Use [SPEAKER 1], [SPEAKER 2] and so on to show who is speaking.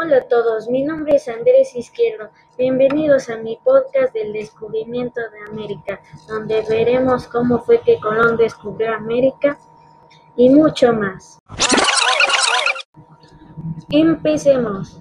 [SPEAKER 1] Hola a todos, mi nombre es Andrés Izquierdo. Bienvenidos a mi podcast del descubrimiento de América, donde veremos cómo fue que Colón descubrió América y mucho más. Empecemos.